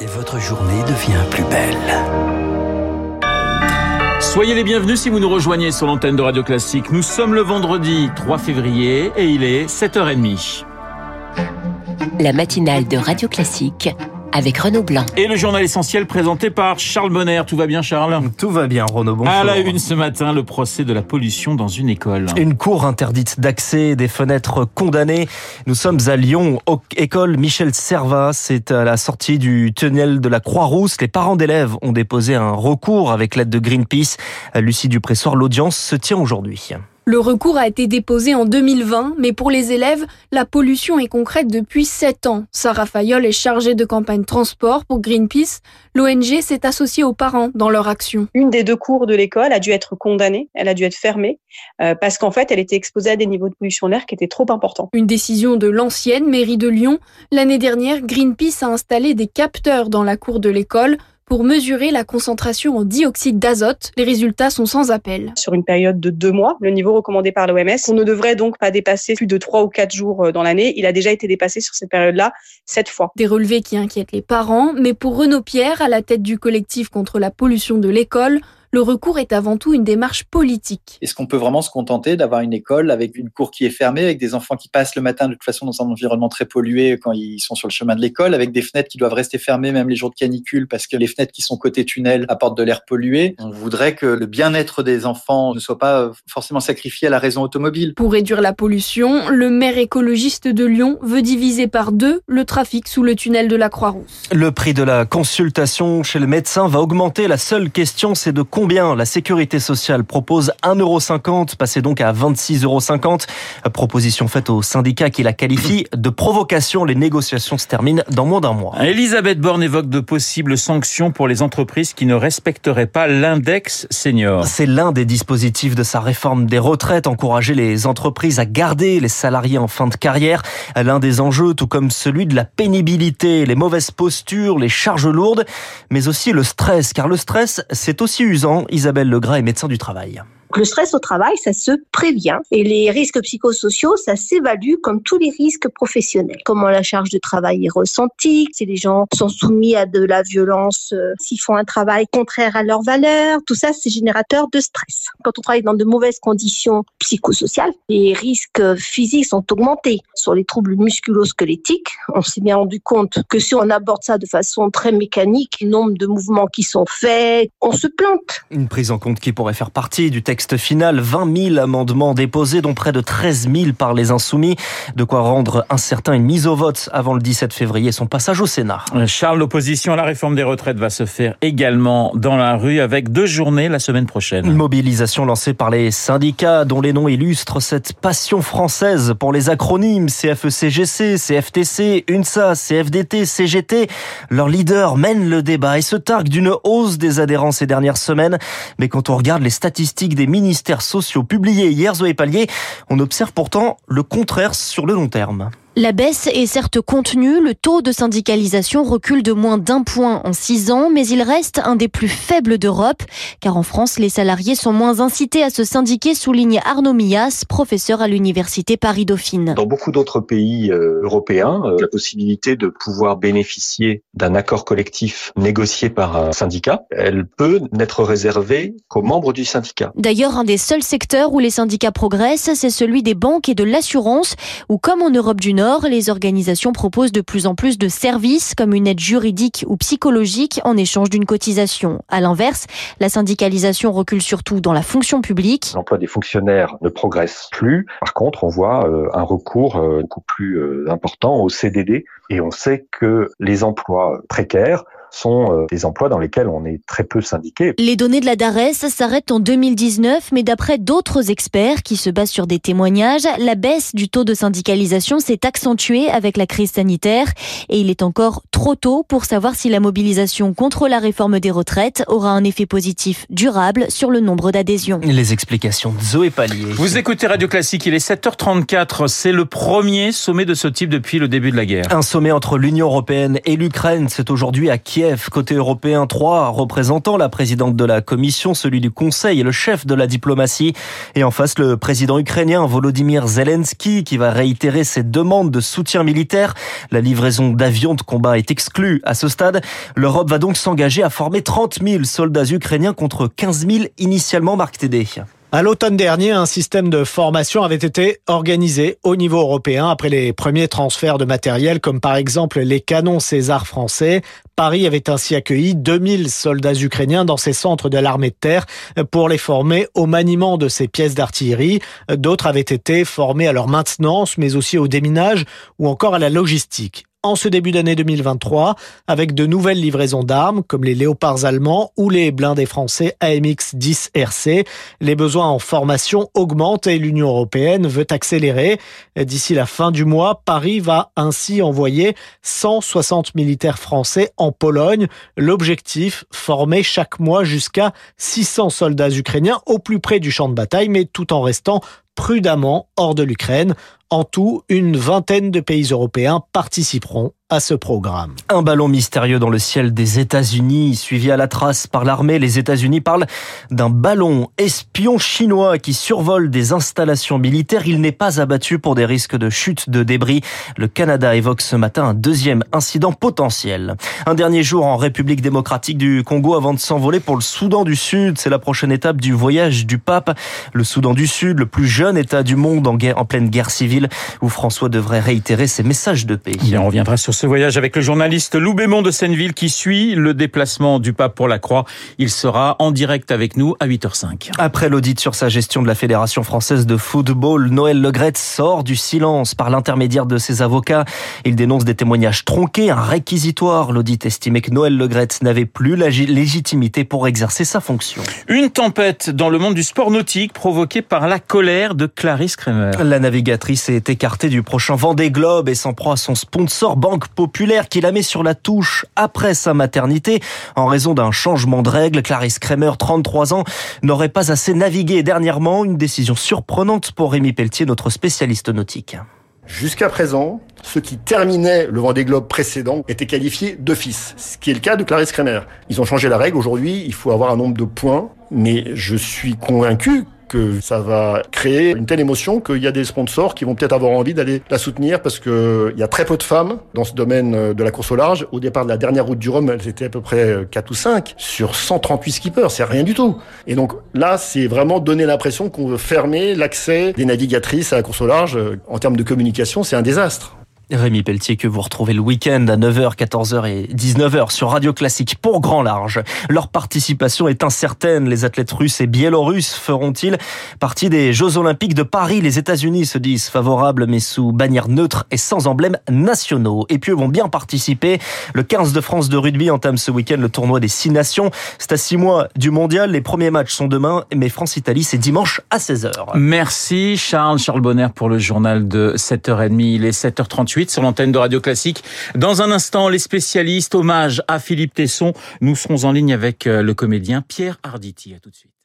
Et votre journée devient plus belle. Soyez les bienvenus si vous nous rejoignez sur l'antenne de Radio Classique. Nous sommes le vendredi 3 février et il est 7h30. La matinale de Radio Classique avec Renaud Blanc. Et le journal essentiel présenté par Charles Bonner. Tout va bien Charles Tout va bien Renaud, bonjour. À la une ce matin, le procès de la pollution dans une école. Une cour interdite d'accès, des fenêtres condamnées. Nous sommes à Lyon, école Michel Servat. C'est à la sortie du tunnel de la Croix-Rousse. Les parents d'élèves ont déposé un recours avec l'aide de Greenpeace. Lucie Dupressor, l'audience se tient aujourd'hui. Le recours a été déposé en 2020, mais pour les élèves, la pollution est concrète depuis 7 ans. Sarah Fayol est chargée de campagne transport pour Greenpeace. L'ONG s'est associée aux parents dans leur action. Une des deux cours de l'école a dû être condamnée, elle a dû être fermée, euh, parce qu'en fait, elle était exposée à des niveaux de pollution d'air qui étaient trop importants. Une décision de l'ancienne mairie de Lyon. L'année dernière, Greenpeace a installé des capteurs dans la cour de l'école pour mesurer la concentration en dioxyde d'azote. Les résultats sont sans appel. Sur une période de deux mois, le niveau recommandé par l'OMS, on ne devrait donc pas dépasser plus de trois ou quatre jours euh, dans l'année. Il a déjà été dépassé sur cette période-là sept fois. Des relevés qui inquiètent les parents, mais pour Renaud Pierre, à la tête du collectif contre la pollution de l'école, le recours est avant tout une démarche politique. Est-ce qu'on peut vraiment se contenter d'avoir une école avec une cour qui est fermée, avec des enfants qui passent le matin de toute façon dans un environnement très pollué quand ils sont sur le chemin de l'école, avec des fenêtres qui doivent rester fermées même les jours de canicule parce que les fenêtres qui sont côté tunnel apportent de l'air pollué? On voudrait que le bien-être des enfants ne soit pas forcément sacrifié à la raison automobile. Pour réduire la pollution, le maire écologiste de Lyon veut diviser par deux le trafic sous le tunnel de la Croix-Rousse. Le prix de la consultation chez le médecin va augmenter. La seule question, c'est de combien la sécurité sociale propose 1,50€, passé donc à 26,50€. Proposition faite au syndicat qui la qualifie de provocation. Les négociations se terminent dans moins d'un mois. Elisabeth Borne évoque de possibles sanctions pour les entreprises qui ne respecteraient pas l'index senior. C'est l'un des dispositifs de sa réforme des retraites, encourager les entreprises à garder les salariés en fin de carrière. L'un des enjeux, tout comme celui de la pénibilité, les mauvaises postures, les charges lourdes, mais aussi le stress, car le stress, c'est aussi usant Isabelle Legras est médecin du travail. Le stress au travail, ça se prévient et les risques psychosociaux, ça s'évalue comme tous les risques professionnels. Comment la charge de travail est ressentie, si les gens sont soumis à de la violence, euh, s'ils font un travail contraire à leurs valeurs, tout ça, c'est générateur de stress. Quand on travaille dans de mauvaises conditions psychosociales, les risques physiques sont augmentés. Sur les troubles musculo-squelettiques, on s'est bien rendu compte que si on aborde ça de façon très mécanique, le nombre de mouvements qui sont faits, on se plante. Une prise en compte qui pourrait faire partie du texte texte final, 20 000 amendements déposés, dont près de 13 000 par les insoumis. De quoi rendre incertain une mise au vote avant le 17 février, son passage au Sénat. Charles, l'opposition à la réforme des retraites va se faire également dans la rue avec deux journées la semaine prochaine. Une mobilisation lancée par les syndicats dont les noms illustrent cette passion française pour les acronymes CFECGC, CFTC, UNSA, CFDT, CGT. Leurs leaders mènent le débat et se targuent d'une hausse des adhérents ces dernières semaines. Mais quand on regarde les statistiques des ministères sociaux publiés hier, Zoé Pallier, on observe pourtant le contraire sur le long terme. La baisse est certes contenue, le taux de syndicalisation recule de moins d'un point en six ans, mais il reste un des plus faibles d'Europe, car en France, les salariés sont moins incités à se syndiquer, souligne Arnaud Mias, professeur à l'université Paris-Dauphine. Dans beaucoup d'autres pays euh, européens, euh, la possibilité de pouvoir bénéficier d'un accord collectif négocié par un syndicat, elle peut n'être réservée qu'aux membres du syndicat. D'ailleurs, un des seuls secteurs où les syndicats progressent, c'est celui des banques et de l'assurance, où comme en Europe du Nord, les organisations proposent de plus en plus de services comme une aide juridique ou psychologique en échange d'une cotisation. À l'inverse, la syndicalisation recule surtout dans la fonction publique. L'emploi des fonctionnaires ne progresse plus. Par contre, on voit euh, un recours euh, beaucoup plus euh, important au CDD et on sait que les emplois précaires sont euh, des emplois dans lesquels on est très peu syndiqué. Les données de la DARES s'arrêtent en 2019, mais d'après d'autres experts qui se basent sur des témoignages, la baisse du taux de syndicalisation s'est accentuée avec la crise sanitaire et il est encore trop tôt pour savoir si la mobilisation contre la réforme des retraites aura un effet positif durable sur le nombre d'adhésions. Les explications de Zoé Pallier. Vous écoutez Radio Classique, il est 7h34, c'est le premier sommet de ce type depuis le début de la guerre. Un sommet entre l'Union européenne et l'Ukraine, c'est aujourd'hui à Kiev Kiev. Côté européen, trois représentants, la présidente de la commission, celui du conseil et le chef de la diplomatie. Et en face, le président ukrainien Volodymyr Zelensky qui va réitérer ses demandes de soutien militaire. La livraison d'avions de combat est exclue à ce stade. L'Europe va donc s'engager à former 30 000 soldats ukrainiens contre 15 000 initialement, Marc Tédé. À l'automne dernier, un système de formation avait été organisé au niveau européen après les premiers transferts de matériel, comme par exemple les canons César français. Paris avait ainsi accueilli 2000 soldats ukrainiens dans ses centres de l'armée de terre pour les former au maniement de ces pièces d'artillerie. D'autres avaient été formés à leur maintenance, mais aussi au déminage ou encore à la logistique en ce début d'année 2023 avec de nouvelles livraisons d'armes comme les léopards allemands ou les blindés français AMX 10 RC. Les besoins en formation augmentent et l'Union européenne veut accélérer. D'ici la fin du mois, Paris va ainsi envoyer 160 militaires français en Pologne. L'objectif, former chaque mois jusqu'à 600 soldats ukrainiens au plus près du champ de bataille, mais tout en restant prudemment hors de l'Ukraine. En tout, une vingtaine de pays européens participeront à ce programme. Un ballon mystérieux dans le ciel des États-Unis, suivi à la trace par l'armée. Les États-Unis parlent d'un ballon espion chinois qui survole des installations militaires. Il n'est pas abattu pour des risques de chute de débris. Le Canada évoque ce matin un deuxième incident potentiel. Un dernier jour en République démocratique du Congo avant de s'envoler pour le Soudan du Sud. C'est la prochaine étape du voyage du pape. Le Soudan du Sud, le plus jeune État du monde en, guerre, en pleine guerre civile, où François devrait réitérer ses messages de paix. on reviendra sur ce voyage avec le journaliste Lou Bémond de Senneville qui suit le déplacement du pape pour la Croix. Il sera en direct avec nous à 8h05. Après l'audit sur sa gestion de la Fédération française de football, Noël Legrette sort du silence par l'intermédiaire de ses avocats. Il dénonce des témoignages tronqués, un réquisitoire. L'audit estimait que Noël Legrette n'avait plus la légitimité pour exercer sa fonction. Une tempête dans le monde du sport nautique provoquée par la colère de Clarisse Kremer. La navigatrice est écartée du prochain Vendée Globe et s'en proie à son sponsor Banque Populaire qui la met sur la touche après sa maternité. En raison d'un changement de règles, Clarisse Kremer, 33 ans, n'aurait pas assez navigué dernièrement. Une décision surprenante pour Rémi Pelletier, notre spécialiste nautique. Jusqu'à présent, ceux qui terminaient le Vendée Globe précédent étaient qualifiés d'office, ce qui est le cas de Clarisse Kremer. Ils ont changé la règle. Aujourd'hui, il faut avoir un nombre de points, mais je suis convaincu que ça va créer une telle émotion qu'il y a des sponsors qui vont peut-être avoir envie d'aller la soutenir parce que il y a très peu de femmes dans ce domaine de la course au large. Au départ de la dernière route du Rhum, elles étaient à peu près 4 ou 5 sur 138 skippers. C'est rien du tout. Et donc là, c'est vraiment donner l'impression qu'on veut fermer l'accès des navigatrices à la course au large. En termes de communication, c'est un désastre. Rémi Pelletier que vous retrouvez le week-end à 9h, 14h et 19h sur Radio Classique pour Grand Large. Leur participation est incertaine. Les athlètes russes et biélorusses feront-ils partie des Jeux Olympiques de Paris? Les États-Unis se disent favorables mais sous bannière neutre et sans emblèmes nationaux. Et puis eux vont bien participer. Le 15 de France de rugby entame ce week-end le tournoi des six nations. C'est à six mois du mondial. Les premiers matchs sont demain, mais France-Italie c'est dimanche à 16h. Merci Charles, Charles Bonner pour le journal de 7h30. Il est 7h38 sur l'antenne de Radio Classique. Dans un instant, les spécialistes, hommage à Philippe Tesson. Nous serons en ligne avec euh, le comédien Pierre Arditi. À tout de suite.